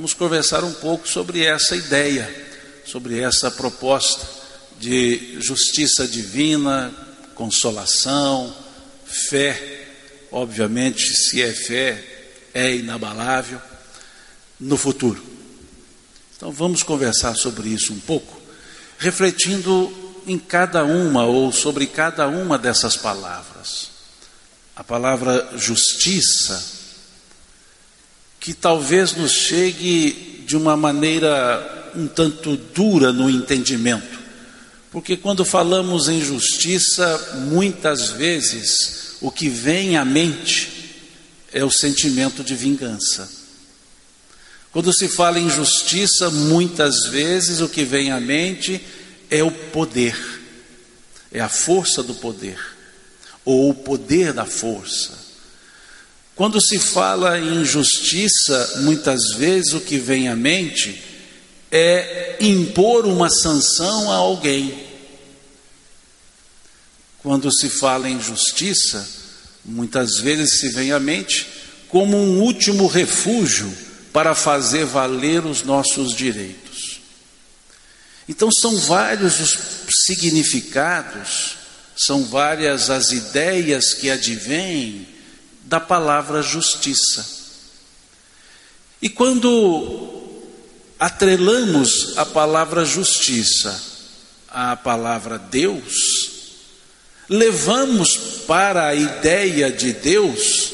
vamos conversar um pouco sobre essa ideia, sobre essa proposta de justiça divina, consolação, fé. Obviamente, se é fé, é inabalável no futuro. Então vamos conversar sobre isso um pouco, refletindo em cada uma ou sobre cada uma dessas palavras. A palavra justiça, que talvez nos chegue de uma maneira um tanto dura no entendimento, porque quando falamos em justiça, muitas vezes o que vem à mente é o sentimento de vingança. Quando se fala em justiça, muitas vezes o que vem à mente é o poder, é a força do poder, ou o poder da força. Quando se fala em justiça, muitas vezes o que vem à mente é impor uma sanção a alguém. Quando se fala em justiça, muitas vezes se vem à mente como um último refúgio para fazer valer os nossos direitos. Então, são vários os significados, são várias as ideias que advêm da palavra justiça. E quando atrelamos a palavra justiça à palavra Deus, levamos para a ideia de Deus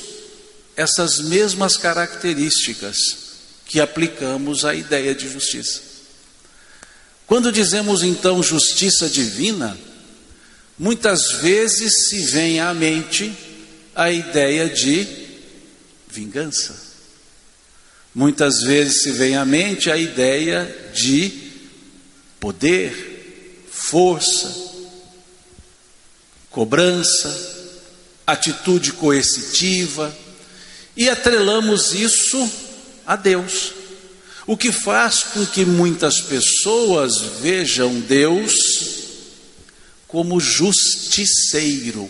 essas mesmas características que aplicamos à ideia de justiça. Quando dizemos então justiça divina, muitas vezes se vem à mente a ideia de vingança. Muitas vezes se vem à mente a ideia de poder, força, cobrança, atitude coercitiva, e atrelamos isso a Deus. O que faz com que muitas pessoas vejam Deus como justiceiro.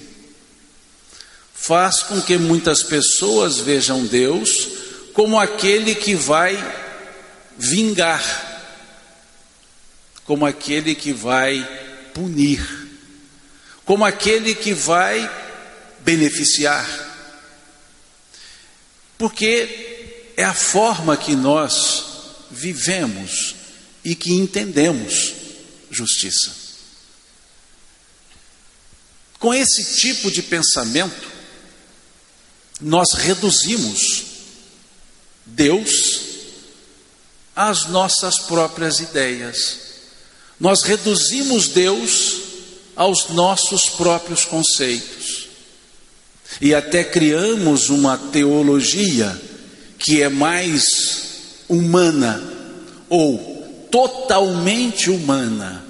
Faz com que muitas pessoas vejam Deus como aquele que vai vingar, como aquele que vai punir, como aquele que vai beneficiar. Porque é a forma que nós vivemos e que entendemos justiça. Com esse tipo de pensamento, nós reduzimos Deus às nossas próprias ideias. Nós reduzimos Deus aos nossos próprios conceitos. E até criamos uma teologia que é mais humana ou totalmente humana,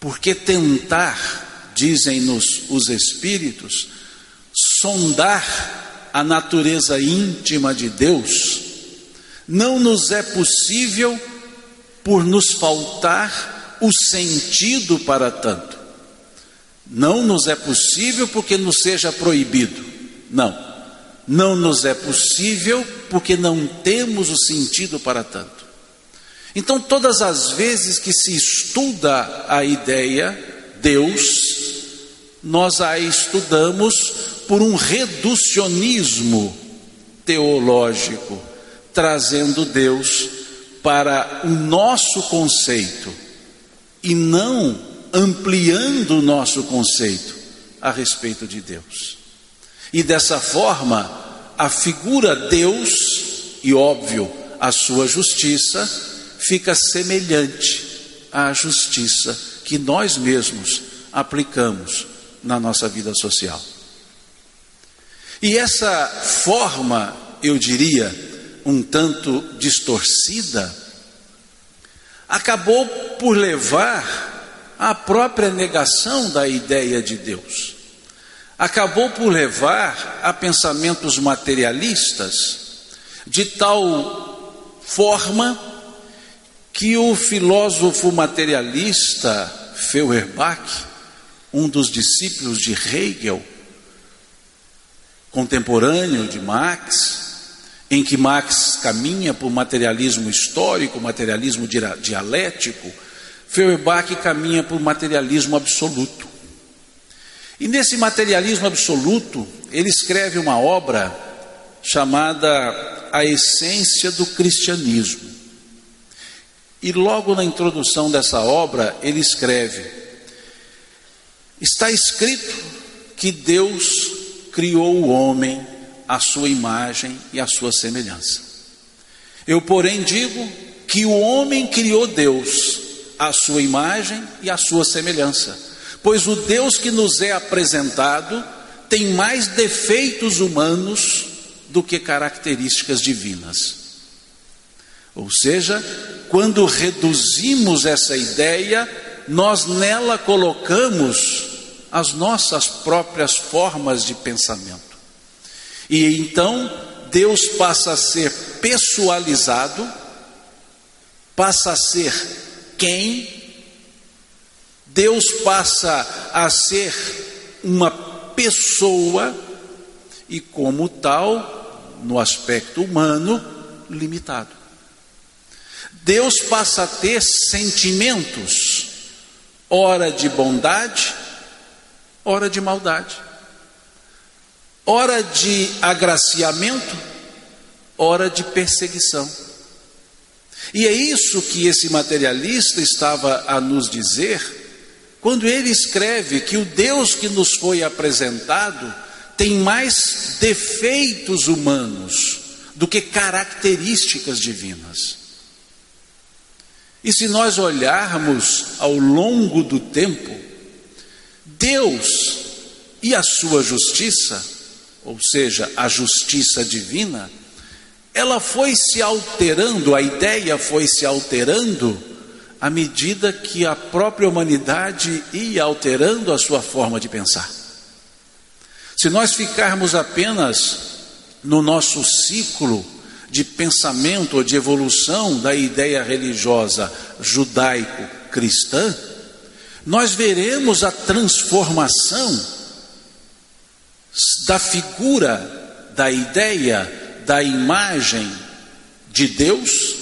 porque tentar, dizem-nos os Espíritos, sondar a natureza íntima de Deus, não nos é possível por nos faltar o sentido para tanto. Não nos é possível porque nos seja proibido. Não não nos é possível porque não temos o sentido para tanto. Então, todas as vezes que se estuda a ideia Deus, nós a estudamos por um reducionismo teológico, trazendo Deus para o nosso conceito e não ampliando o nosso conceito a respeito de Deus. E dessa forma, a figura Deus e óbvio a sua justiça fica semelhante à justiça que nós mesmos aplicamos na nossa vida social. E essa forma, eu diria, um tanto distorcida, acabou por levar à própria negação da ideia de Deus. Acabou por levar a pensamentos materialistas, de tal forma que o filósofo materialista Feuerbach, um dos discípulos de Hegel, contemporâneo de Marx, em que Marx caminha por materialismo histórico, materialismo dialético, Feuerbach caminha por materialismo absoluto. E nesse materialismo absoluto, ele escreve uma obra chamada A Essência do Cristianismo. E logo na introdução dessa obra, ele escreve: Está escrito que Deus criou o homem à sua imagem e à sua semelhança. Eu, porém, digo que o homem criou Deus à sua imagem e à sua semelhança, pois o Deus que nos é apresentado tem mais defeitos humanos do que características divinas. Ou seja, quando reduzimos essa ideia, nós nela colocamos as nossas próprias formas de pensamento. E então Deus passa a ser pessoalizado, passa a ser quem, Deus passa a ser uma pessoa e, como tal, no aspecto humano, limitado. Deus passa a ter sentimentos, ora de bondade, ora de maldade, ora de agraciamento, ora de perseguição. E é isso que esse materialista estava a nos dizer quando ele escreve que o Deus que nos foi apresentado tem mais defeitos humanos do que características divinas. E se nós olharmos ao longo do tempo, Deus e a sua justiça, ou seja, a justiça divina, ela foi se alterando, a ideia foi se alterando à medida que a própria humanidade ia alterando a sua forma de pensar. Se nós ficarmos apenas no nosso ciclo de pensamento ou de evolução da ideia religiosa judaico-cristã, nós veremos a transformação da figura, da ideia da imagem de Deus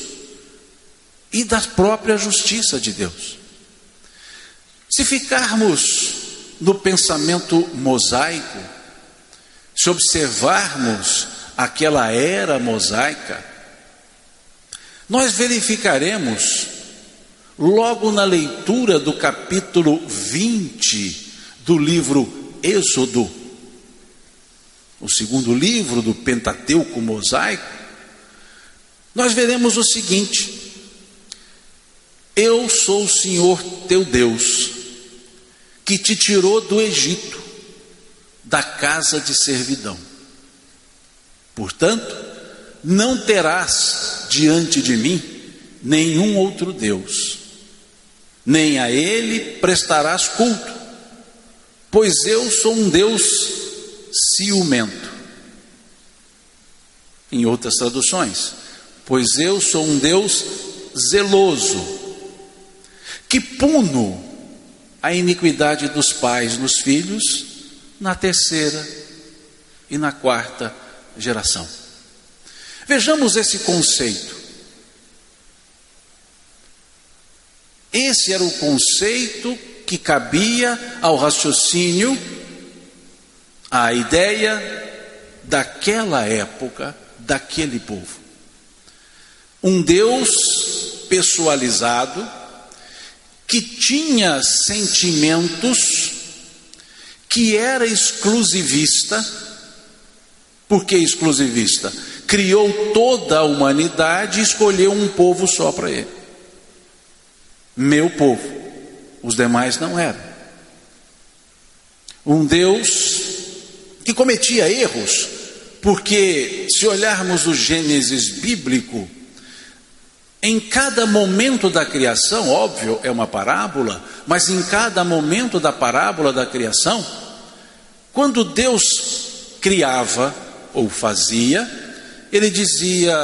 e da própria justiça de Deus. Se ficarmos no pensamento mosaico, se observarmos aquela era mosaica, nós verificaremos, logo na leitura do capítulo 20 do livro Êxodo, o segundo livro do Pentateuco mosaico, nós veremos o seguinte: Eu sou o Senhor teu Deus, que te tirou do Egito, da casa de servidão. Portanto, não terás diante de mim nenhum outro Deus, nem a ele prestarás culto, pois eu sou um Deus ciumento. Em outras traduções, pois eu sou um Deus zeloso, que puno a iniquidade dos pais nos filhos na terceira e na quarta geração. Vejamos esse conceito. Esse era o conceito que cabia ao raciocínio a ideia daquela época, daquele povo. Um Deus pessoalizado, que tinha sentimentos, que era exclusivista. Por que exclusivista? Criou toda a humanidade e escolheu um povo só para ele. Meu povo. Os demais não eram. Um Deus que cometia erros, porque se olharmos o Gênesis bíblico, em cada momento da criação, óbvio, é uma parábola, mas em cada momento da parábola da criação, quando Deus criava ou fazia, ele dizia: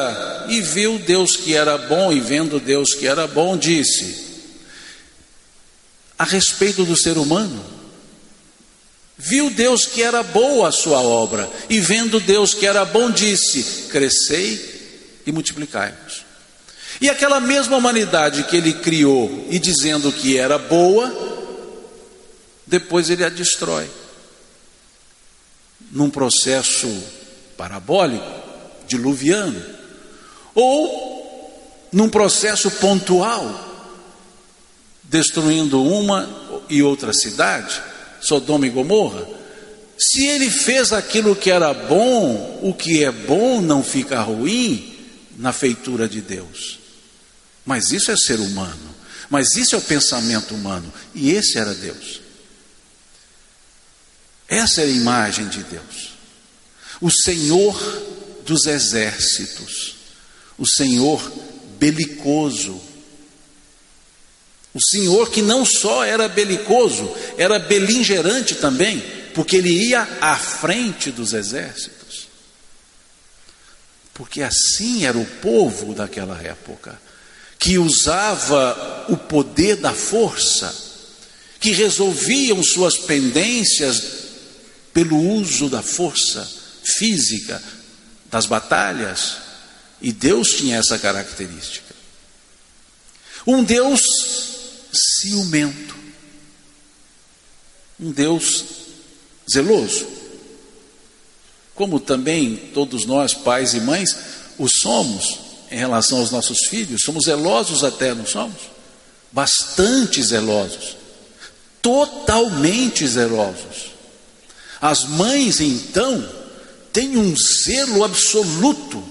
E viu Deus que era bom, e vendo Deus que era bom, disse: A respeito do ser humano, Viu Deus que era boa a sua obra, e vendo Deus que era bom, disse: Crescei e multiplicai-vos. E aquela mesma humanidade que ele criou e dizendo que era boa, depois ele a destrói. Num processo parabólico, diluviano, ou num processo pontual, destruindo uma e outra cidade, Sodoma e Gomorra, se ele fez aquilo que era bom, o que é bom não fica ruim na feitura de Deus. Mas isso é ser humano, mas isso é o pensamento humano, e esse era Deus. Essa é a imagem de Deus. O Senhor dos exércitos, o Senhor belicoso, o Senhor que não só era belicoso, era beligerante também, porque ele ia à frente dos exércitos. Porque assim era o povo daquela época, que usava o poder da força, que resolviam suas pendências pelo uso da força física, das batalhas, e Deus tinha essa característica. Um Deus ciumento, um Deus zeloso, como também todos nós, pais e mães, o somos em relação aos nossos filhos, somos zelosos até, não somos? Bastante zelosos, totalmente zelosos. As mães, então, têm um zelo absoluto,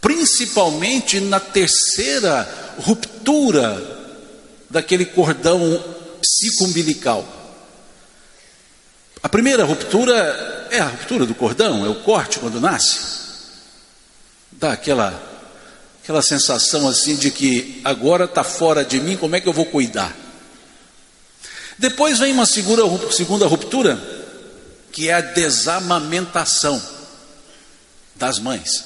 principalmente na terceira ruptura daquele cordão psicumbilical. A primeira ruptura é a ruptura do cordão, é o corte quando nasce. Dá aquela, aquela sensação assim de que agora está fora de mim, como é que eu vou cuidar? Depois vem uma segunda, segunda ruptura, que é a desamamentação das mães.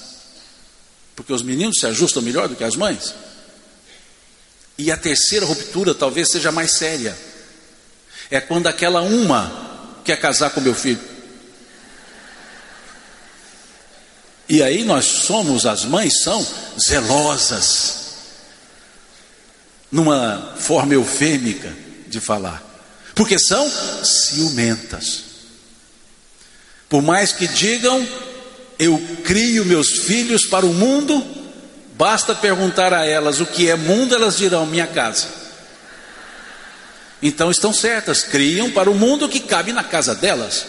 Porque os meninos se ajustam melhor do que as mães. E a terceira ruptura talvez seja mais séria. É quando aquela uma quer casar com meu filho. E aí nós somos, as mães são zelosas, numa forma eufêmica de falar, porque são ciumentas. Por mais que digam, eu crio meus filhos para o mundo, Basta perguntar a elas o que é mundo, elas dirão minha casa. Então estão certas, criam para o mundo que cabe na casa delas.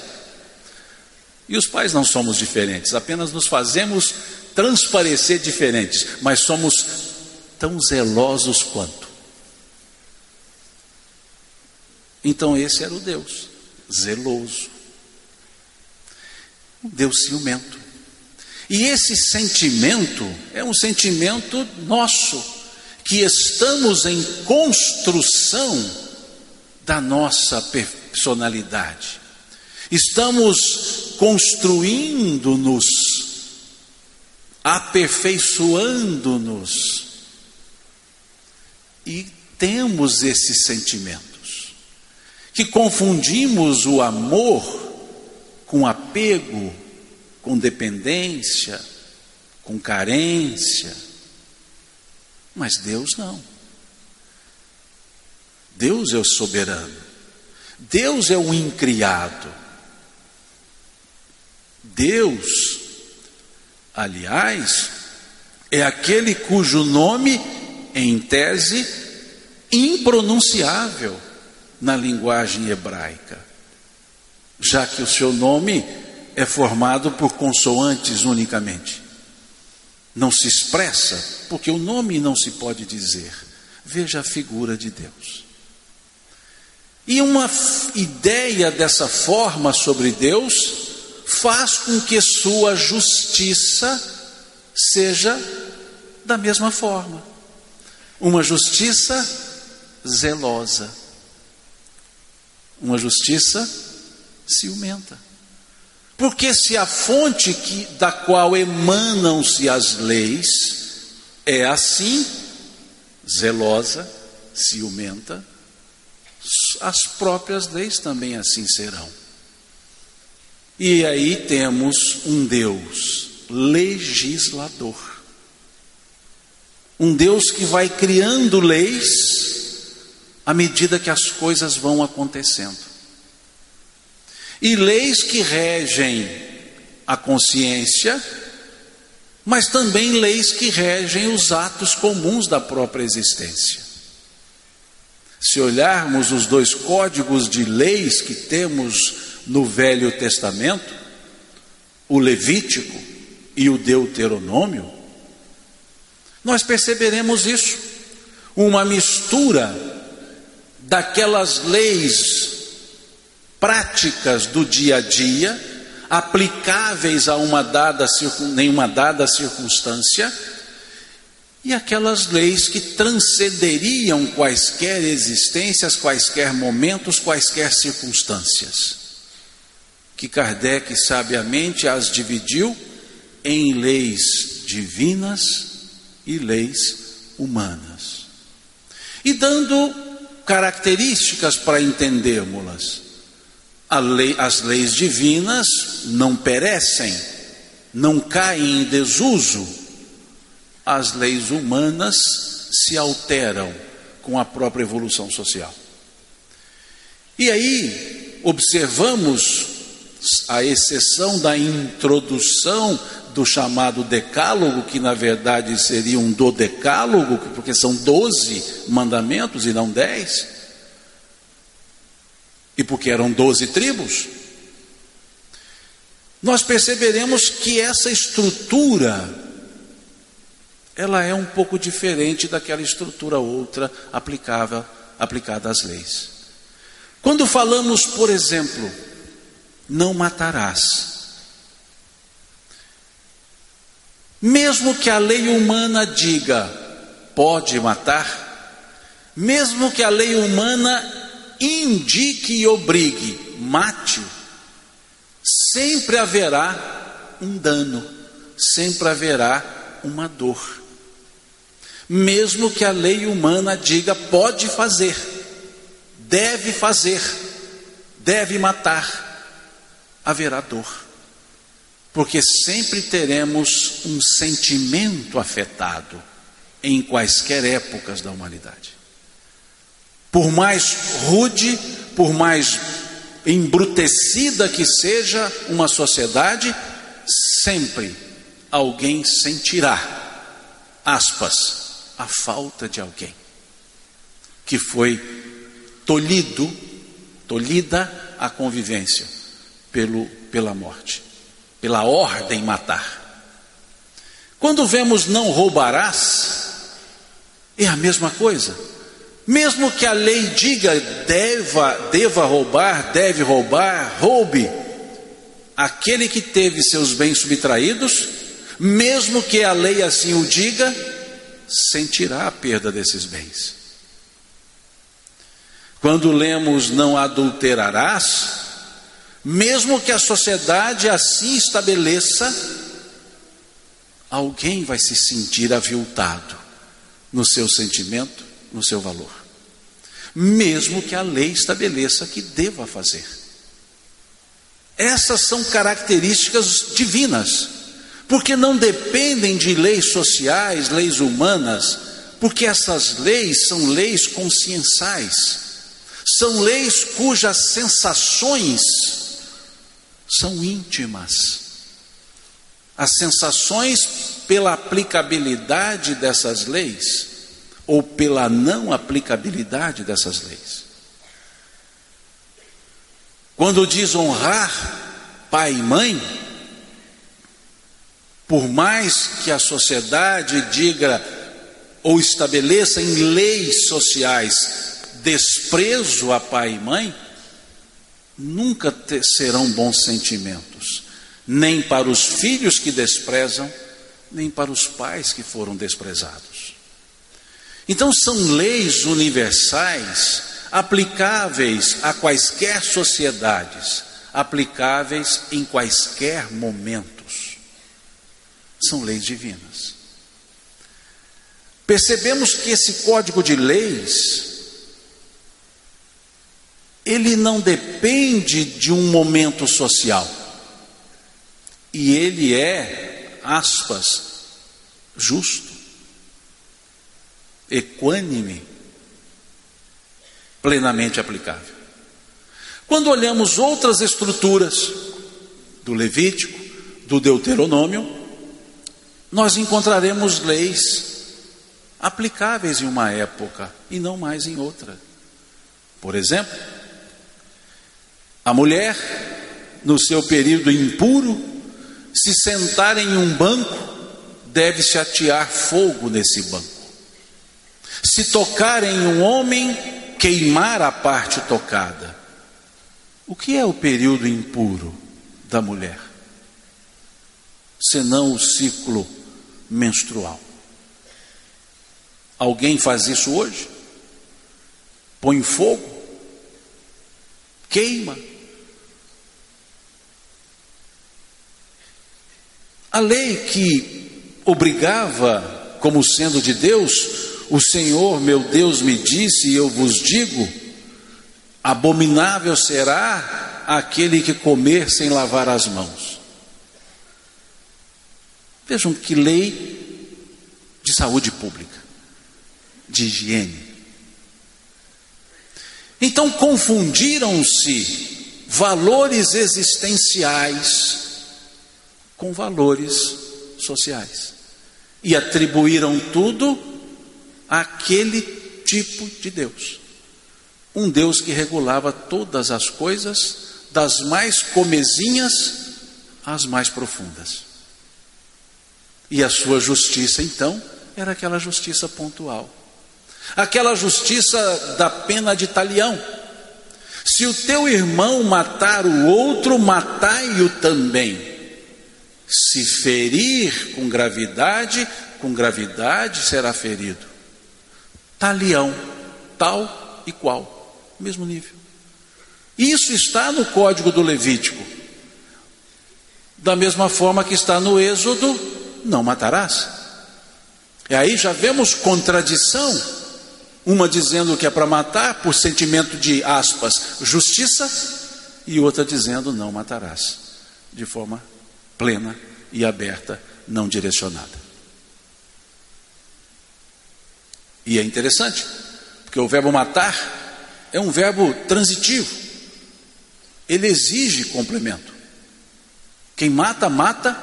E os pais não somos diferentes, apenas nos fazemos transparecer diferentes, mas somos tão zelosos quanto. Então esse era o Deus, zeloso. Um Deus ciumento. E esse sentimento é um sentimento nosso, que estamos em construção da nossa personalidade. Estamos construindo-nos, aperfeiçoando-nos. E temos esses sentimentos, que confundimos o amor com apego com dependência, com carência. Mas Deus não. Deus é o soberano. Deus é o incriado. Deus, aliás, é aquele cujo nome, em tese, impronunciável na linguagem hebraica, já que o seu nome é formado por consoantes unicamente. Não se expressa, porque o nome não se pode dizer. Veja a figura de Deus. E uma ideia dessa forma sobre Deus faz com que sua justiça seja da mesma forma. Uma justiça zelosa. Uma justiça ciumenta. Porque se a fonte que, da qual emanam-se as leis é assim, zelosa, ciumenta, as próprias leis também assim serão. E aí temos um Deus legislador. Um Deus que vai criando leis à medida que as coisas vão acontecendo. E leis que regem a consciência, mas também leis que regem os atos comuns da própria existência. Se olharmos os dois códigos de leis que temos no Velho Testamento, o Levítico e o Deuteronômio, nós perceberemos isso, uma mistura daquelas leis práticas do dia a dia, aplicáveis a uma dada, nenhuma dada circunstância, e aquelas leis que transcenderiam quaisquer existências, quaisquer momentos, quaisquer circunstâncias que Kardec sabiamente as dividiu em leis divinas e leis humanas. E dando características para entendermos-las. Lei, as leis divinas não perecem, não caem em desuso. As leis humanas se alteram com a própria evolução social. E aí observamos à exceção da introdução do chamado decálogo, que na verdade seria um dodecálogo, porque são doze mandamentos e não dez, e porque eram doze tribos, nós perceberemos que essa estrutura ela é um pouco diferente daquela estrutura outra aplicável, aplicada às leis. Quando falamos, por exemplo, não matarás. Mesmo que a lei humana diga pode matar, mesmo que a lei humana indique e obrigue mate, sempre haverá um dano, sempre haverá uma dor. Mesmo que a lei humana diga pode fazer, deve fazer, deve matar, haverá dor, porque sempre teremos um sentimento afetado em quaisquer épocas da humanidade. Por mais rude, por mais embrutecida que seja uma sociedade, sempre alguém sentirá, aspas, a falta de alguém que foi tolhido, tolhida a convivência pelo, pela morte, pela ordem matar. Quando vemos não roubarás, é a mesma coisa. Mesmo que a lei diga deva, deva roubar, deve roubar, roube, aquele que teve seus bens subtraídos, mesmo que a lei assim o diga, sentirá a perda desses bens. Quando lemos não adulterarás, mesmo que a sociedade assim estabeleça, alguém vai se sentir aviltado no seu sentimento, no seu valor. Mesmo que a lei estabeleça que deva fazer. Essas são características divinas, porque não dependem de leis sociais, leis humanas, porque essas leis são leis conscienciais, são leis cujas sensações são íntimas. As sensações pela aplicabilidade dessas leis ou pela não aplicabilidade dessas leis. Quando diz honrar pai e mãe, por mais que a sociedade diga ou estabeleça em leis sociais desprezo a pai e mãe, nunca ter, serão bons sentimentos, nem para os filhos que desprezam, nem para os pais que foram desprezados. Então, são leis universais aplicáveis a quaisquer sociedades, aplicáveis em quaisquer momentos. São leis divinas. Percebemos que esse código de leis ele não depende de um momento social. E ele é, aspas, justo, equânime, plenamente aplicável. Quando olhamos outras estruturas do Levítico, do Deuteronômio, nós encontraremos leis aplicáveis em uma época e não mais em outra. Por exemplo, a mulher, no seu período impuro, se sentar em um banco, deve-se atear fogo nesse banco. Se tocar em um homem, queimar a parte tocada. O que é o período impuro da mulher? Senão o ciclo menstrual. Alguém faz isso hoje? Põe fogo? Queima? A lei que obrigava, como sendo de Deus, o Senhor meu Deus me disse, e eu vos digo: abominável será aquele que comer sem lavar as mãos. Vejam que lei de saúde pública de higiene. Então confundiram-se valores existenciais com valores sociais e atribuíram tudo àquele tipo de Deus. Um Deus que regulava todas as coisas, das mais comezinhas às mais profundas. E a sua justiça, então, era aquela justiça pontual aquela justiça da pena de talião. Se o teu irmão matar o outro, matai-o também. Se ferir com gravidade, com gravidade será ferido. Talião, tal e qual, mesmo nível. Isso está no código do Levítico. Da mesma forma que está no Êxodo, não matarás. E aí já vemos contradição uma dizendo que é para matar por sentimento de aspas, justiça, e outra dizendo não matarás, de forma plena e aberta, não direcionada. E é interessante, porque o verbo matar é um verbo transitivo. Ele exige complemento. Quem mata, mata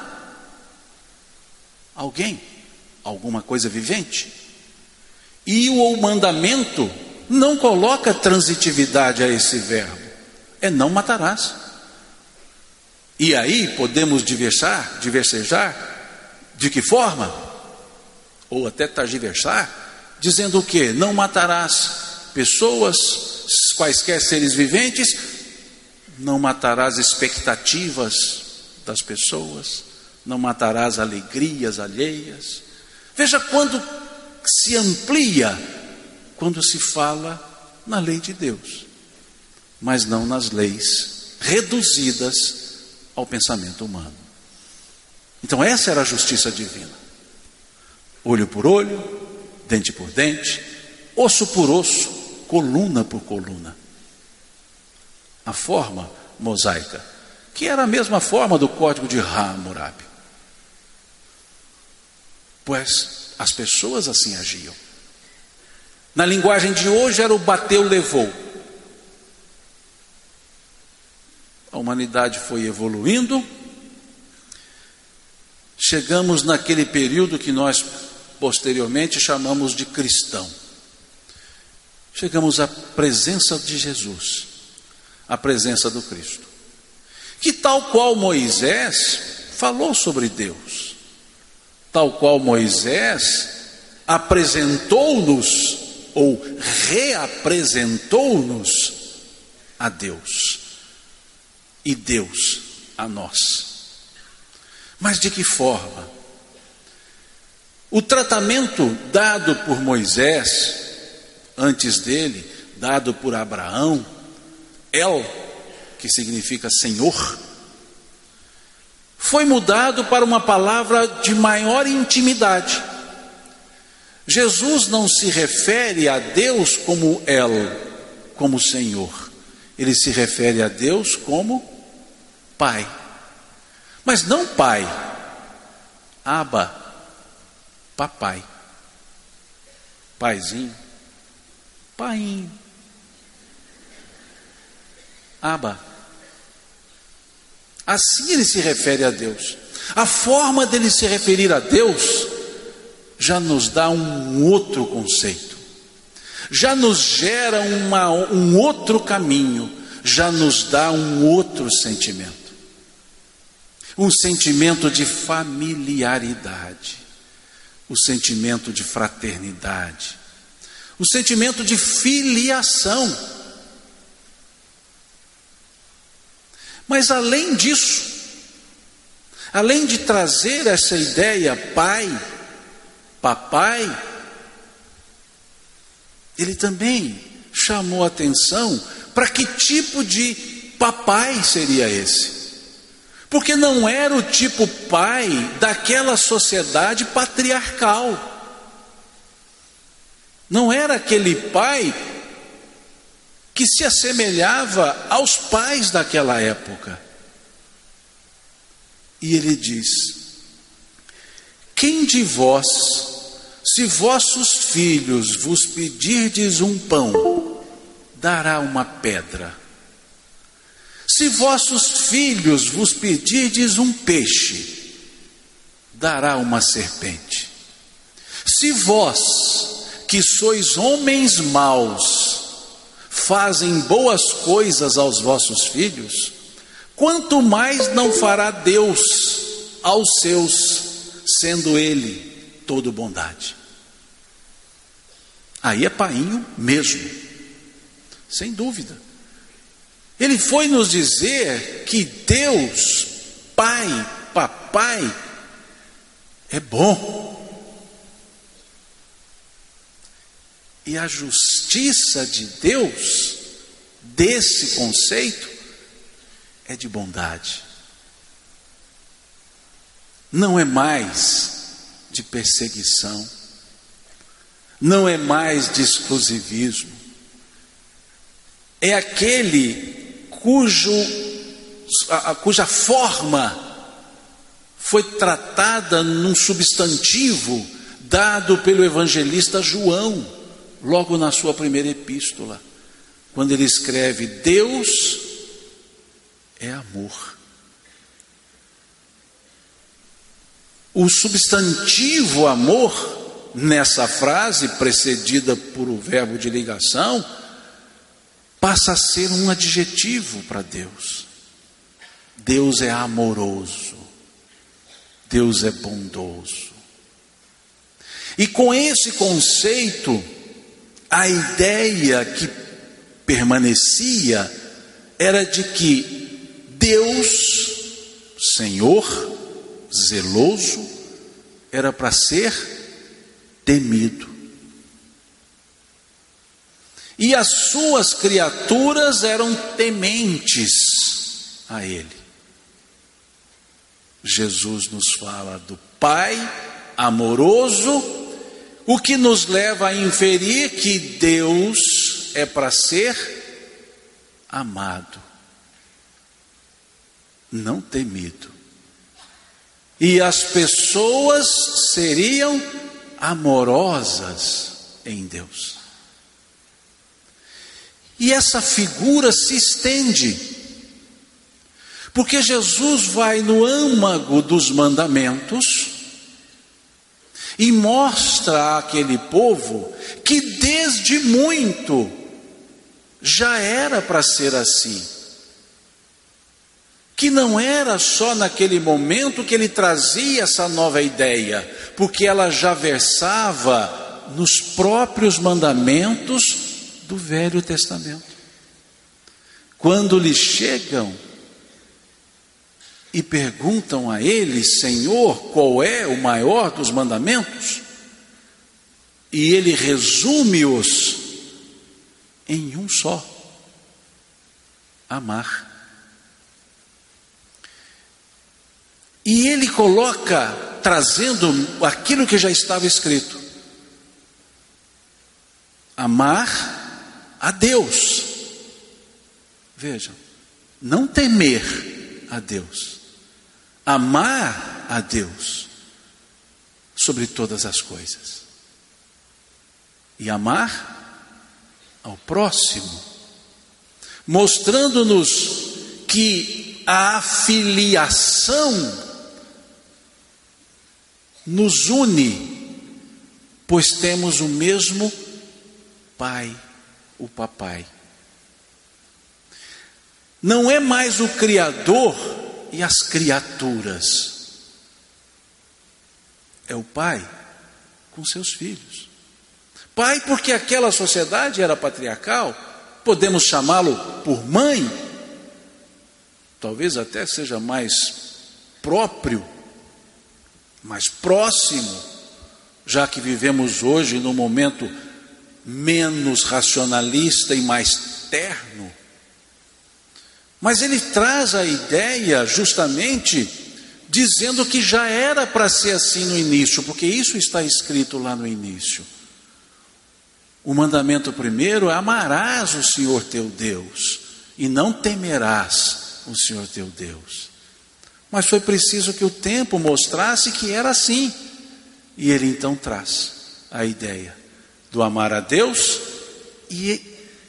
alguém, alguma coisa vivente. E o mandamento não coloca transitividade a esse verbo, é não matarás. E aí podemos diversar, diversejar, de que forma? Ou até targiversar, dizendo o que? Não matarás pessoas, quaisquer seres viventes, não matarás expectativas das pessoas, não matarás alegrias alheias. Veja quando se amplia quando se fala na lei de Deus, mas não nas leis reduzidas ao pensamento humano. Então, essa era a justiça divina: olho por olho, dente por dente, osso por osso, coluna por coluna. A forma mosaica, que era a mesma forma do código de Hammurabi. Pois as pessoas assim agiam. Na linguagem de hoje era o bateu, levou. A humanidade foi evoluindo. Chegamos naquele período que nós posteriormente chamamos de cristão. Chegamos à presença de Jesus, à presença do Cristo. Que tal qual Moisés falou sobre Deus tal qual Moisés apresentou-nos ou reapresentou-nos a Deus e Deus a nós. Mas de que forma? O tratamento dado por Moisés, antes dele, dado por Abraão, El, que significa Senhor, foi mudado para uma palavra de maior intimidade. Jesus não se refere a Deus como El, como Senhor. ele se refere a Deus como Pai. Mas não Pai, Aba, Papai, Paizinho, Painho, Aba. Assim ele se refere a Deus. A forma dele se referir a Deus já nos dá um outro conceito, já nos gera uma, um outro caminho, já nos dá um outro sentimento. Um sentimento de familiaridade, o sentimento de fraternidade, o sentimento de filiação. Mas além disso, além de trazer essa ideia pai, papai, ele também chamou atenção para que tipo de papai seria esse. Porque não era o tipo pai daquela sociedade patriarcal. Não era aquele pai que se assemelhava aos pais daquela época. E ele diz: Quem de vós se vossos filhos vos pedirdes um pão, dará uma pedra. Se vossos filhos vos pedirdes um peixe, dará uma serpente. Se vós, que sois homens maus, fazem boas coisas aos vossos filhos, quanto mais não fará Deus aos seus, sendo Ele todo bondade. Aí é painho mesmo, sem dúvida. Ele foi nos dizer que Deus, Pai, Papai, é bom. E a justiça de Deus, desse conceito, é de bondade. Não é mais de perseguição, não é mais de exclusivismo, é aquele cujo, a, cuja forma foi tratada num substantivo dado pelo evangelista João, logo na sua primeira epístola, quando ele escreve: Deus é amor. O substantivo amor, nessa frase precedida por o verbo de ligação, passa a ser um adjetivo para Deus. Deus é amoroso, Deus é bondoso. E com esse conceito, a ideia que permanecia era de que Deus, Senhor, zeloso, era para ser temido. E as suas criaturas eram tementes a Ele. Jesus nos fala do Pai amoroso, o que nos leva a inferir que Deus é para ser amado, não temido e as pessoas seriam amorosas em Deus. E essa figura se estende, porque Jesus vai no âmago dos mandamentos e mostra àquele povo que desde muito já era para ser assim. Que não era só naquele momento que ele trazia essa nova ideia, porque ela já versava nos próprios mandamentos do Velho Testamento. Quando lhe chegam e perguntam a ele, Senhor, qual é o maior dos mandamentos? E ele resume-os em um só: amar. E ele coloca, trazendo aquilo que já estava escrito: amar a Deus. Vejam, não temer a Deus, amar a Deus sobre todas as coisas e amar ao próximo, mostrando-nos que a afiliação nos une, pois temos o mesmo Pai, o Papai. Não é mais o Criador e as criaturas, é o Pai com seus filhos. Pai, porque aquela sociedade era patriarcal, podemos chamá-lo por mãe, talvez até seja mais próprio mais próximo, já que vivemos hoje num momento menos racionalista e mais terno. Mas ele traz a ideia justamente dizendo que já era para ser assim no início, porque isso está escrito lá no início. O mandamento primeiro é: amarás o Senhor teu Deus e não temerás o Senhor teu Deus. Mas foi preciso que o tempo mostrasse que era assim. E ele então traz a ideia do amar a Deus e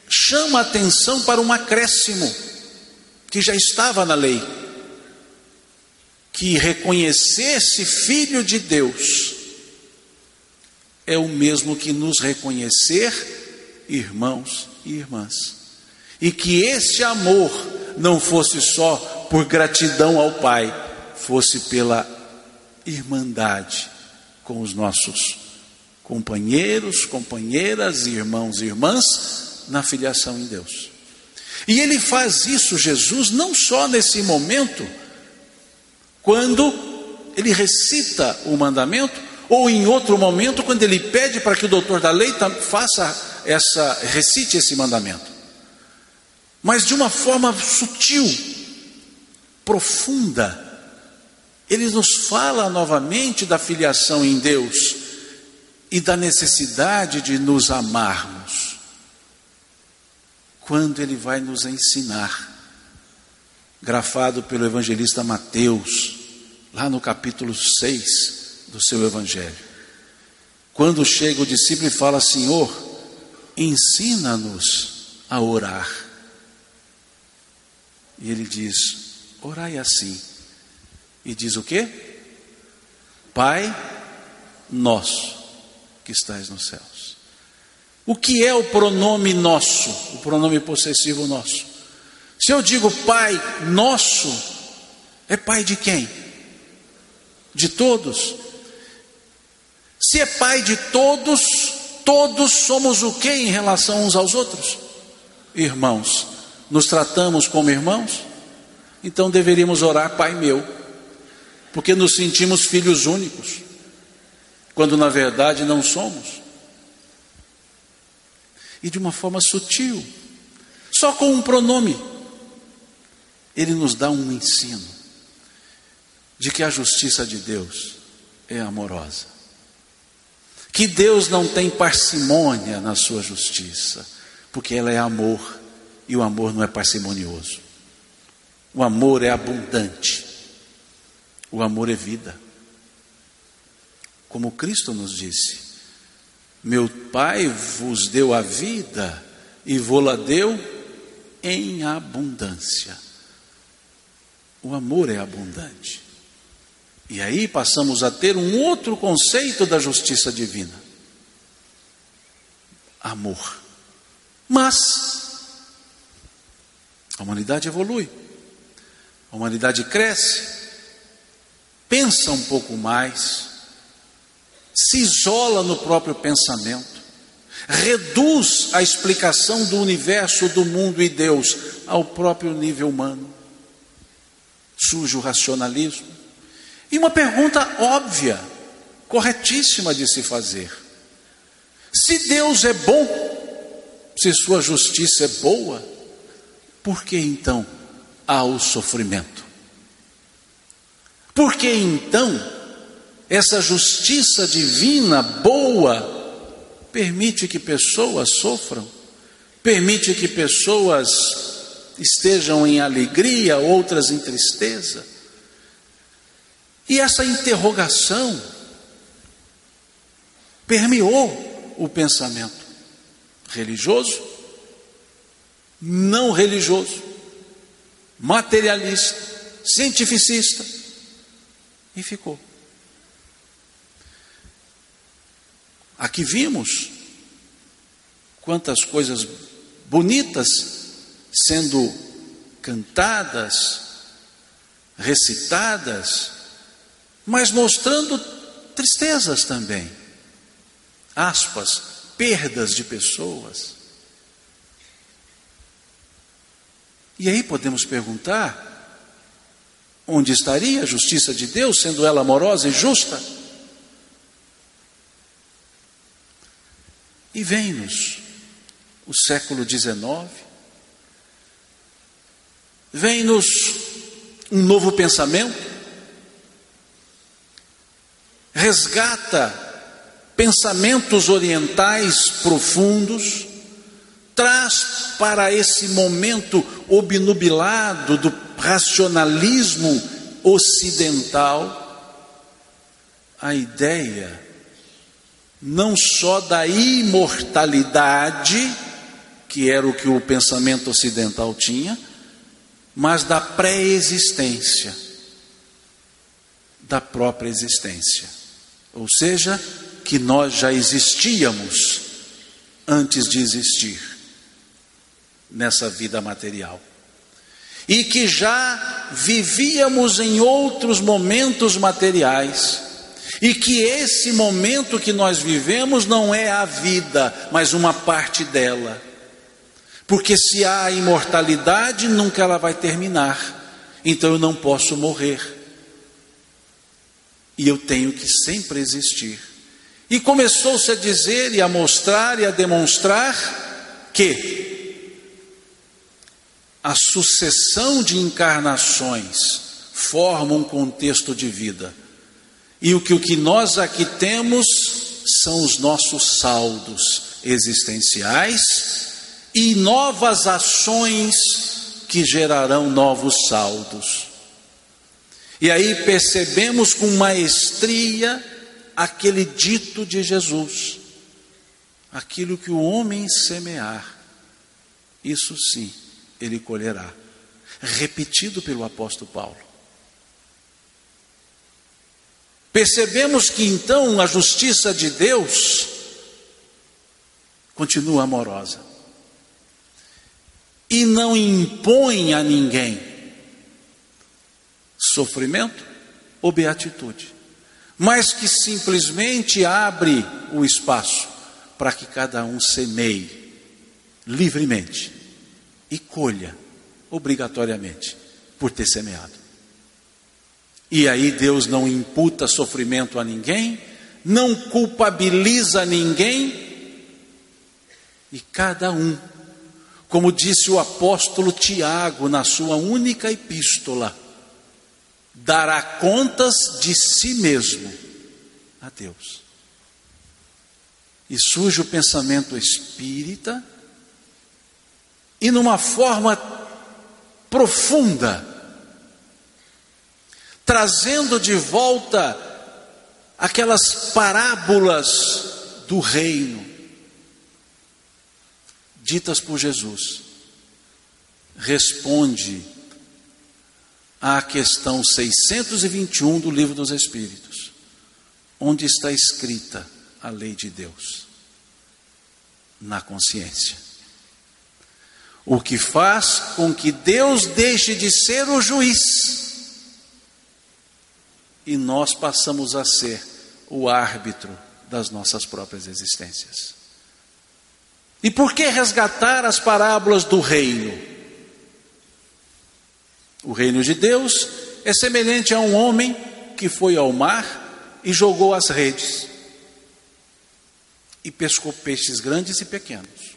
chama a atenção para um acréscimo que já estava na lei. Que reconhecesse filho de Deus é o mesmo que nos reconhecer irmãos e irmãs. E que esse amor não fosse só por gratidão ao Pai, fosse pela irmandade com os nossos companheiros, companheiras, irmãos e irmãs na filiação em Deus. E ele faz isso, Jesus, não só nesse momento, quando ele recita o mandamento, ou em outro momento, quando ele pede para que o doutor da lei faça essa, recite esse mandamento, mas de uma forma sutil, profunda. Ele nos fala novamente da filiação em Deus e da necessidade de nos amarmos. Quando ele vai nos ensinar, grafado pelo evangelista Mateus, lá no capítulo 6 do seu evangelho. Quando chega o discípulo e fala: Senhor, ensina-nos a orar. E ele diz: Orai assim. E diz o que? Pai nosso que estás nos céus. O que é o pronome nosso? O pronome possessivo nosso. Se eu digo Pai nosso, é Pai de quem? De todos. Se é Pai de todos, todos somos o que em relação uns aos outros? Irmãos. Nos tratamos como irmãos? então deveríamos orar, Pai meu, porque nos sentimos filhos únicos, quando na verdade não somos. E de uma forma sutil, só com um pronome, ele nos dá um ensino de que a justiça de Deus é amorosa, que Deus não tem parcimônia na sua justiça, porque ela é amor e o amor não é parcimonioso. O amor é abundante. O amor é vida. Como Cristo nos disse: Meu Pai vos deu a vida e vô-la deu em abundância. O amor é abundante. E aí passamos a ter um outro conceito da justiça divina: amor. Mas a humanidade evolui. A humanidade cresce, pensa um pouco mais, se isola no próprio pensamento, reduz a explicação do universo, do mundo e Deus ao próprio nível humano. Surge o racionalismo. E uma pergunta óbvia, corretíssima de se fazer: se Deus é bom, se Sua justiça é boa, por que então ao sofrimento. Porque então, essa justiça divina boa permite que pessoas sofram, permite que pessoas estejam em alegria, outras em tristeza. E essa interrogação permeou o pensamento religioso, não religioso, materialista, cientificista, e ficou. Aqui vimos quantas coisas bonitas sendo cantadas, recitadas, mas mostrando tristezas também. Aspas, perdas de pessoas. E aí podemos perguntar: onde estaria a justiça de Deus, sendo ela amorosa e justa? E vem-nos o século XIX, vem-nos um novo pensamento, resgata pensamentos orientais profundos, traz para esse momento obnubilado do racionalismo ocidental a ideia não só da imortalidade, que era o que o pensamento ocidental tinha, mas da pré-existência, da própria existência. Ou seja, que nós já existíamos antes de existir nessa vida material. E que já vivíamos em outros momentos materiais e que esse momento que nós vivemos não é a vida, mas uma parte dela. Porque se há imortalidade, nunca ela vai terminar. Então eu não posso morrer. E eu tenho que sempre existir. E começou-se a dizer e a mostrar e a demonstrar que a sucessão de encarnações forma um contexto de vida e o que, o que nós aqui temos são os nossos saldos existenciais e novas ações que gerarão novos saldos. E aí percebemos com maestria aquele dito de Jesus: aquilo que o homem semear, isso sim ele colherá. Repetido pelo apóstolo Paulo. Percebemos que então a justiça de Deus continua amorosa e não impõe a ninguém sofrimento ou beatitude, mas que simplesmente abre o espaço para que cada um semeie livremente e colha obrigatoriamente por ter semeado. E aí Deus não imputa sofrimento a ninguém, não culpabiliza ninguém, e cada um, como disse o apóstolo Tiago na sua única epístola, dará contas de si mesmo a Deus. E surge o pensamento espírita, e numa forma profunda, trazendo de volta aquelas parábolas do reino ditas por Jesus. Responde à questão 621 do Livro dos Espíritos, onde está escrita a lei de Deus na consciência. O que faz com que Deus deixe de ser o juiz e nós passamos a ser o árbitro das nossas próprias existências. E por que resgatar as parábolas do reino? O reino de Deus é semelhante a um homem que foi ao mar e jogou as redes e pescou peixes grandes e pequenos.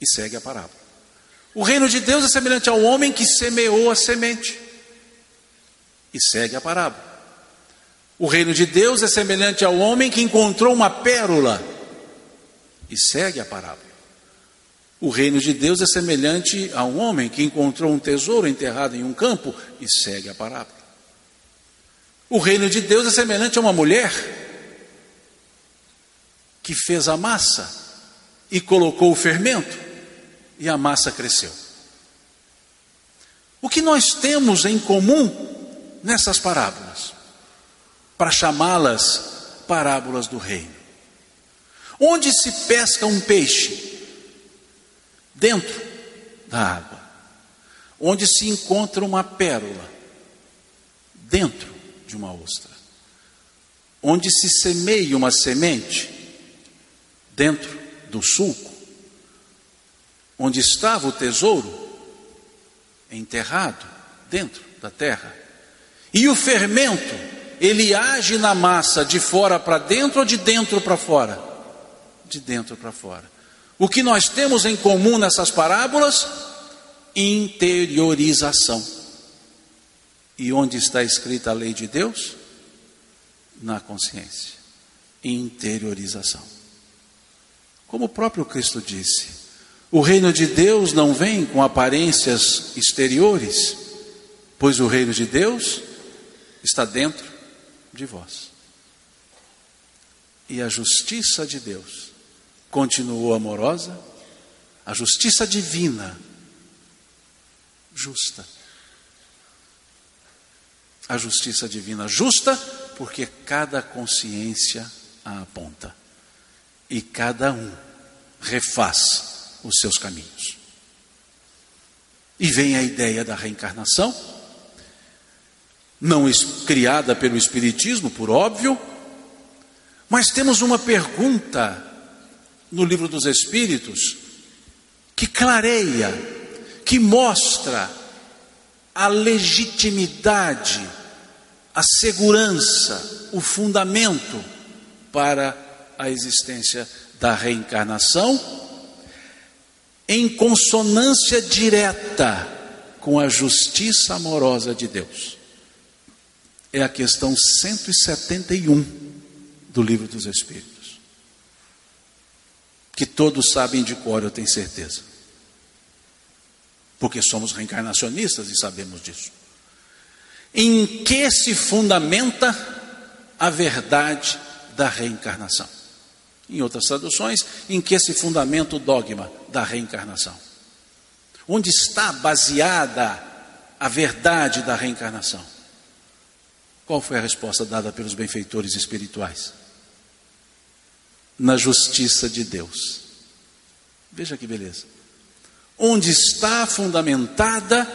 E segue a parábola. O reino de Deus é semelhante ao homem que semeou a semente e segue a parábola. O reino de Deus é semelhante ao homem que encontrou uma pérola e segue a parábola. O reino de Deus é semelhante a um homem que encontrou um tesouro enterrado em um campo e segue a parábola. O reino de Deus é semelhante a uma mulher que fez a massa e colocou o fermento e a massa cresceu. O que nós temos em comum nessas parábolas? Para chamá-las parábolas do reino. Onde se pesca um peixe? dentro da água, onde se encontra uma pérola, dentro de uma ostra, onde se semeia uma semente, dentro do sulco, onde estava o tesouro, enterrado dentro da terra. E o fermento, ele age na massa de fora para dentro ou de dentro para fora? De dentro para fora. O que nós temos em comum nessas parábolas? Interiorização. E onde está escrita a lei de Deus? Na consciência. Interiorização. Como o próprio Cristo disse, o reino de Deus não vem com aparências exteriores, pois o reino de Deus está dentro de vós. E a justiça de Deus continuou amorosa, a justiça divina, justa. A justiça divina justa, porque cada consciência a aponta e cada um refaz os seus caminhos. E vem a ideia da reencarnação, não criada pelo Espiritismo, por óbvio, mas temos uma pergunta no livro dos Espíritos que clareia, que mostra a legitimidade, a segurança, o fundamento para a existência da reencarnação, em consonância direta com a justiça amorosa de Deus. É a questão 171 do livro dos Espíritos que todos sabem de cor, eu tenho certeza. Porque somos reencarnacionistas e sabemos disso. Em que se fundamenta a verdade da reencarnação? Em outras traduções, em que se fundamenta o dogma da reencarnação? Onde está baseada a verdade da reencarnação? Qual foi a resposta dada pelos benfeitores espirituais? na justiça de Deus. Veja que beleza. Onde está fundamentada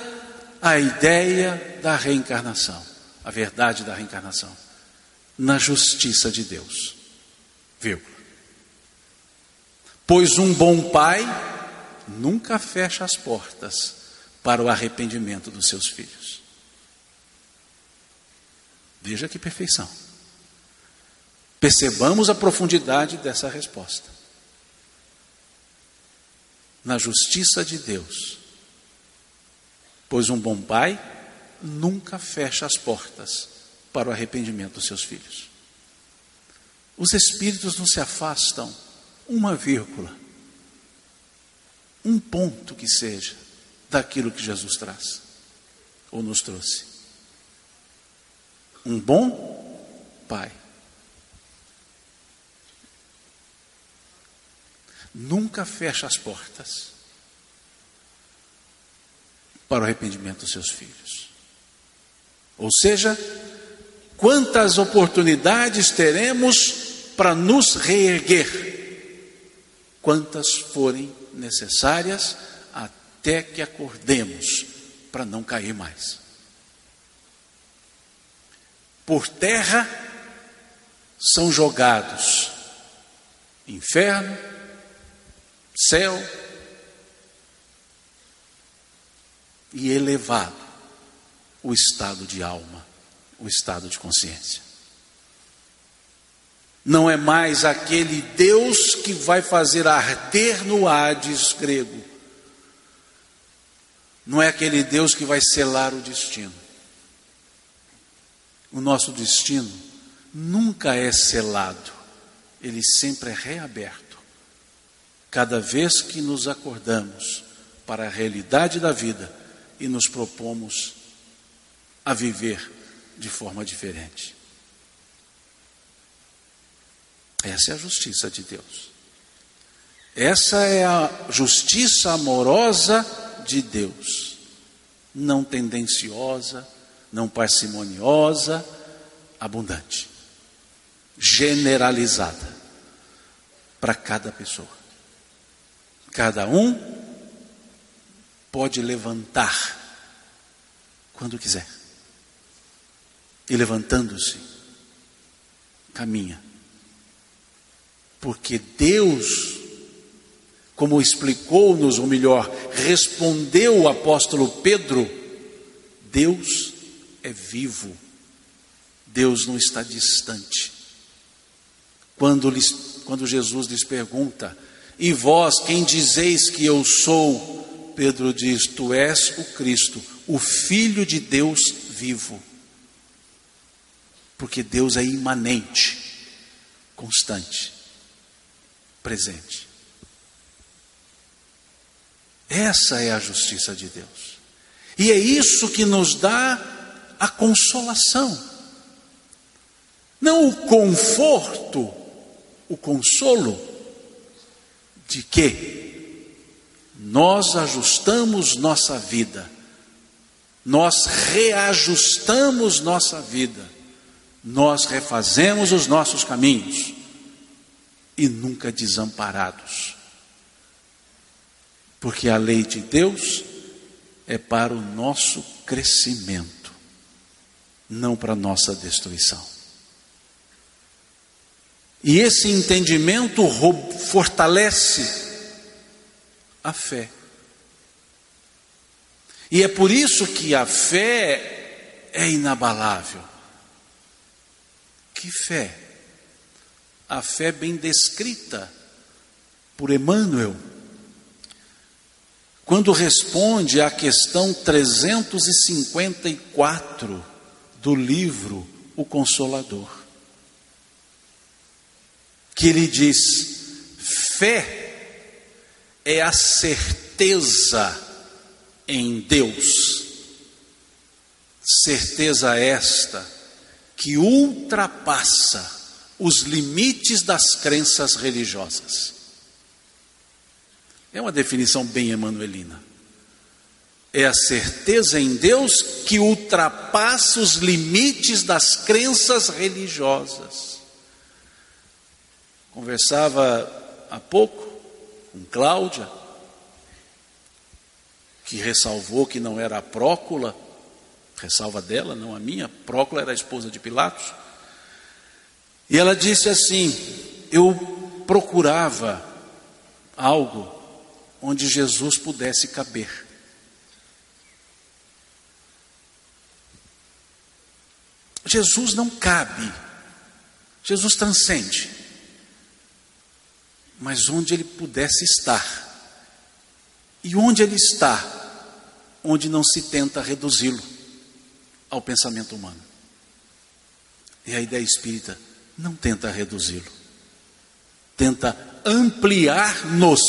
a ideia da reencarnação, a verdade da reencarnação? Na justiça de Deus. Vírgula. Pois um bom pai nunca fecha as portas para o arrependimento dos seus filhos. Veja que perfeição. Percebamos a profundidade dessa resposta. Na justiça de Deus, pois um bom pai nunca fecha as portas para o arrependimento dos seus filhos. Os espíritos não se afastam uma vírgula, um ponto que seja, daquilo que Jesus traz ou nos trouxe. Um bom pai nunca fecha as portas para o arrependimento dos seus filhos. Ou seja, quantas oportunidades teremos para nos reerguer, quantas forem necessárias até que acordemos para não cair mais. Por terra são jogados inferno, céu e elevado o estado de alma, o estado de consciência. Não é mais aquele Deus que vai fazer arder no Hades grego. Não é aquele Deus que vai selar o destino. O nosso destino nunca é selado, ele sempre é reaberto cada vez que nos acordamos para a realidade da vida e nos propomos a viver de forma diferente. Essa é a justiça de Deus. Essa é a justiça amorosa de Deus. Não tendenciosa, não parcimoniosa, abundante, generalizada para cada pessoa. Cada um pode levantar quando quiser. E levantando-se, caminha. Porque Deus, como explicou-nos, ou melhor, respondeu o apóstolo Pedro, Deus é vivo. Deus não está distante. Quando, lhes, quando Jesus lhes pergunta, e vós, quem dizeis que eu sou? Pedro diz: Tu és o Cristo, o Filho de Deus vivo. Porque Deus é imanente, constante, presente. Essa é a justiça de Deus. E é isso que nos dá a consolação. Não o conforto, o consolo, de que nós ajustamos nossa vida, nós reajustamos nossa vida, nós refazemos os nossos caminhos e nunca desamparados. Porque a lei de Deus é para o nosso crescimento, não para nossa destruição. E esse entendimento fortalece a fé. E é por isso que a fé é inabalável. Que fé? A fé bem descrita por Emmanuel, quando responde à questão 354 do livro O Consolador que ele diz: fé é a certeza em Deus, certeza esta que ultrapassa os limites das crenças religiosas. É uma definição bem emanuelina. É a certeza em Deus que ultrapassa os limites das crenças religiosas. Conversava há pouco com Cláudia, que ressalvou que não era a Prócula, ressalva dela, não a minha, Prócula era a esposa de Pilatos. E ela disse assim: Eu procurava algo onde Jesus pudesse caber. Jesus não cabe, Jesus transcende mas onde ele pudesse estar. E onde ele está? Onde não se tenta reduzi-lo ao pensamento humano. E a ideia espírita não tenta reduzi-lo, tenta ampliar-nos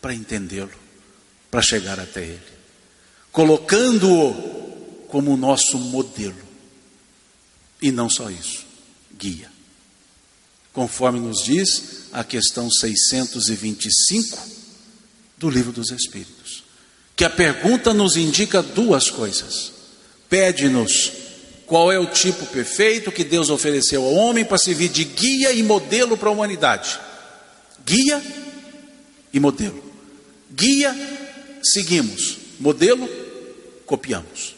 para entendê-lo, para chegar até ele, colocando-o como nosso modelo. E não só isso, guia. Conforme nos diz a questão 625 do Livro dos Espíritos. Que a pergunta nos indica duas coisas. Pede-nos qual é o tipo perfeito que Deus ofereceu ao homem para servir de guia e modelo para a humanidade. Guia e modelo. Guia, seguimos. Modelo, copiamos.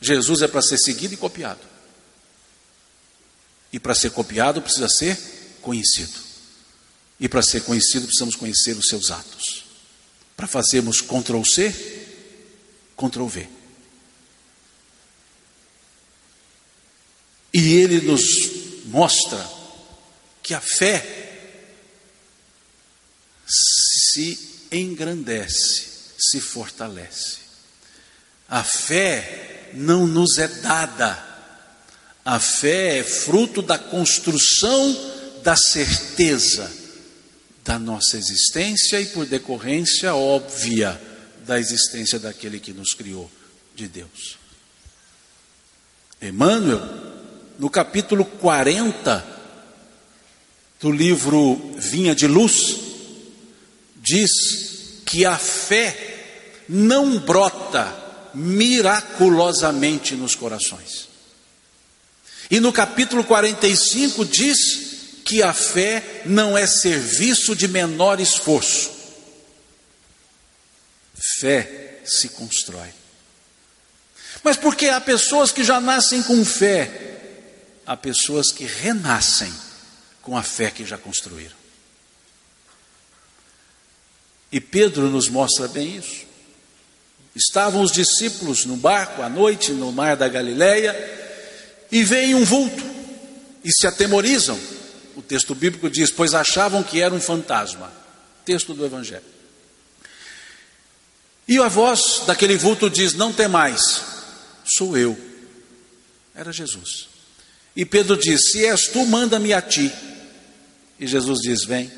Jesus é para ser seguido e copiado. E para ser copiado precisa ser conhecido. E para ser conhecido, precisamos conhecer os seus atos. Para fazermos Ctrl C, Ctrl V. E ele nos mostra que a fé se engrandece, se fortalece. A fé não nos é dada. A fé é fruto da construção da certeza da nossa existência e, por decorrência óbvia, da existência daquele que nos criou, de Deus. Emmanuel, no capítulo 40 do livro Vinha de Luz, diz que a fé não brota miraculosamente nos corações. E no capítulo 45 diz que a fé não é serviço de menor esforço. Fé se constrói. Mas porque há pessoas que já nascem com fé, há pessoas que renascem com a fé que já construíram. E Pedro nos mostra bem isso. Estavam os discípulos no barco à noite no mar da Galileia e vem um vulto e se atemorizam. O texto bíblico diz: Pois achavam que era um fantasma. Texto do Evangelho. E a voz daquele vulto diz: Não tem mais, sou eu. Era Jesus. E Pedro diz: Se és tu, manda-me a ti. E Jesus diz: Vem.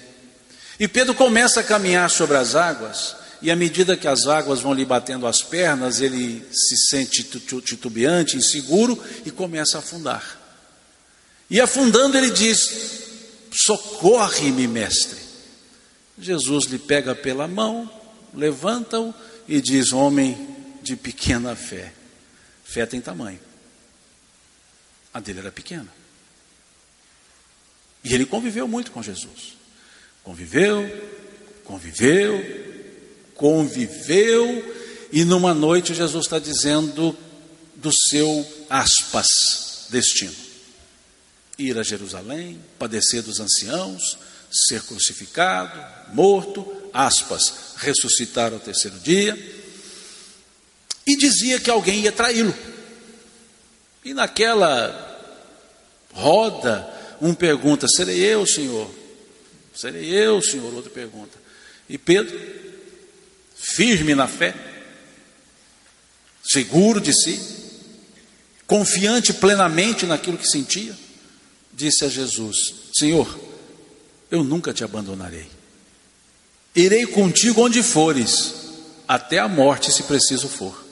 E Pedro começa a caminhar sobre as águas, e à medida que as águas vão lhe batendo as pernas, ele se sente titubeante, inseguro e começa a afundar. E afundando, ele diz: Socorre-me, mestre. Jesus lhe pega pela mão, levanta-o e diz: Homem de pequena fé. Fé tem tamanho. A dele era pequena. E ele conviveu muito com Jesus. Conviveu, conviveu, conviveu, e numa noite Jesus está dizendo do seu aspas destino: ir a Jerusalém, padecer dos anciãos, ser crucificado, morto, aspas, ressuscitar ao terceiro dia, e dizia que alguém ia traí-lo. E naquela roda, um pergunta: serei eu, Senhor? Serei eu, Senhor? Outro pergunta. E Pedro, firme na fé, seguro de si, confiante plenamente naquilo que sentia, disse a Jesus: Senhor, eu nunca te abandonarei. Irei contigo onde fores, até a morte, se preciso for.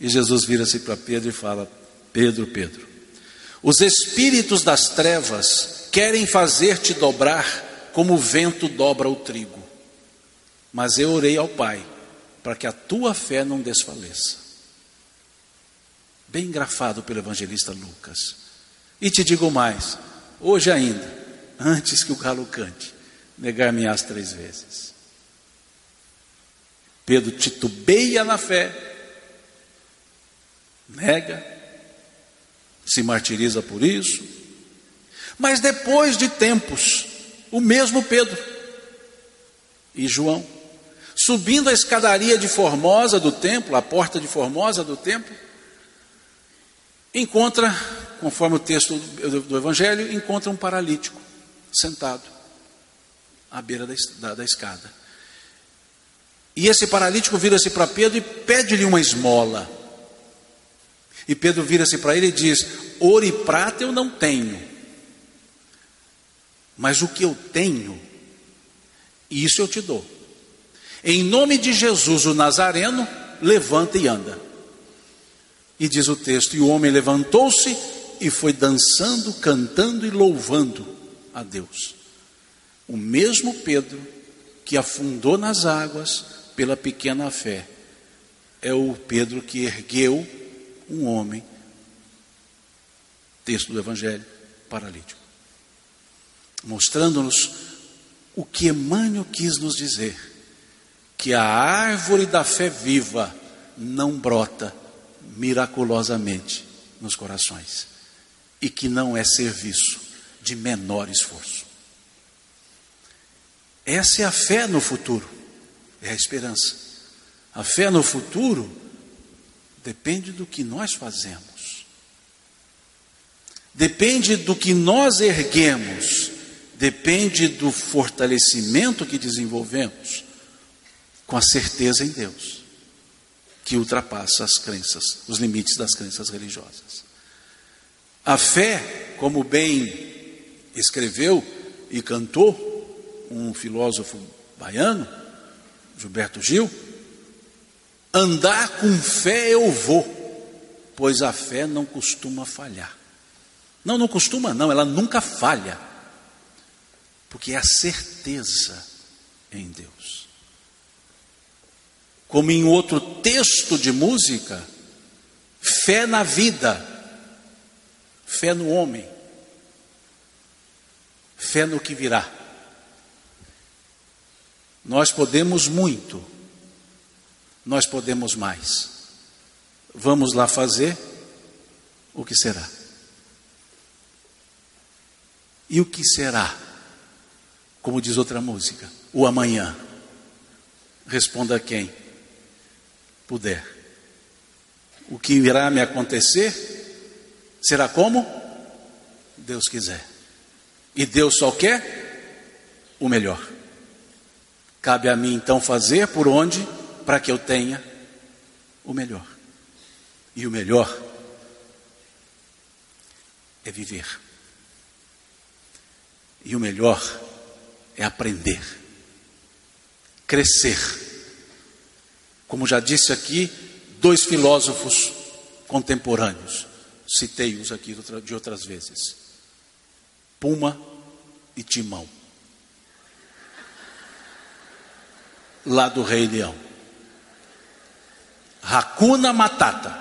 E Jesus vira-se para Pedro e fala: Pedro, Pedro, os espíritos das trevas querem fazer-te dobrar como o vento dobra o trigo. Mas eu orei ao Pai para que a tua fé não desfaleça. Bem grafado pelo evangelista Lucas. E te digo mais: hoje ainda, antes que o galo cante, negar-me-ás três vezes. Pedro titubeia na fé, nega, se martiriza por isso. Mas depois de tempos, o mesmo Pedro e João, subindo a escadaria de Formosa do templo, a porta de Formosa do templo, encontra, conforme o texto do Evangelho, encontra um paralítico sentado à beira da, da, da escada. E esse paralítico vira-se para Pedro e pede-lhe uma esmola. E Pedro vira-se para ele e diz: Ouro e prata eu não tenho, mas o que eu tenho, isso eu te dou. Em nome de Jesus, o Nazareno, levanta e anda. E diz o texto: E o homem levantou-se e foi dançando, cantando e louvando a Deus. O mesmo Pedro que afundou nas águas pela pequena fé, é o Pedro que ergueu um homem, texto do Evangelho, paralítico, mostrando-nos o que Emmanuel quis nos dizer: que a árvore da fé viva não brota miraculosamente nos corações e que não é serviço de menor esforço. Essa é a fé no futuro, é a esperança. A fé no futuro Depende do que nós fazemos. Depende do que nós erguemos. Depende do fortalecimento que desenvolvemos com a certeza em Deus, que ultrapassa as crenças, os limites das crenças religiosas. A fé, como bem escreveu e cantou um filósofo baiano, Gilberto Gil, andar com fé eu vou, pois a fé não costuma falhar. Não, não costuma, não, ela nunca falha, porque é a certeza em Deus. Como em outro texto de música, fé na vida, fé no homem, fé no que virá. Nós podemos muito, nós podemos mais. Vamos lá fazer o que será. E o que será? Como diz outra música, o amanhã. Responda quem puder. O que irá me acontecer será como Deus quiser. E Deus só quer o melhor. Cabe a mim então fazer por onde para que eu tenha o melhor. E o melhor é viver. E o melhor é aprender, crescer. Como já disse aqui, dois filósofos contemporâneos, citei-os aqui de outras vezes: Puma e Timão, lá do Rei Leão. Hakuna Matata.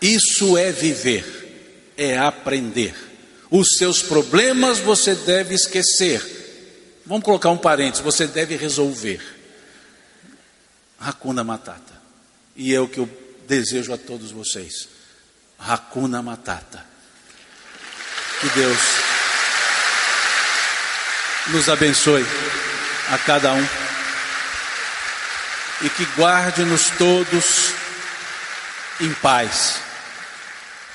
Isso é viver, é aprender. Os seus problemas você deve esquecer. Vamos colocar um parênteses, você deve resolver. Hakuna Matata. E é o que eu desejo a todos vocês. Hakuna Matata. Que Deus nos abençoe a cada um e que guarde-nos todos em paz.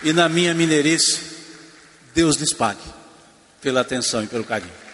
E na minha mineirice, Deus lhes pague pela atenção e pelo carinho.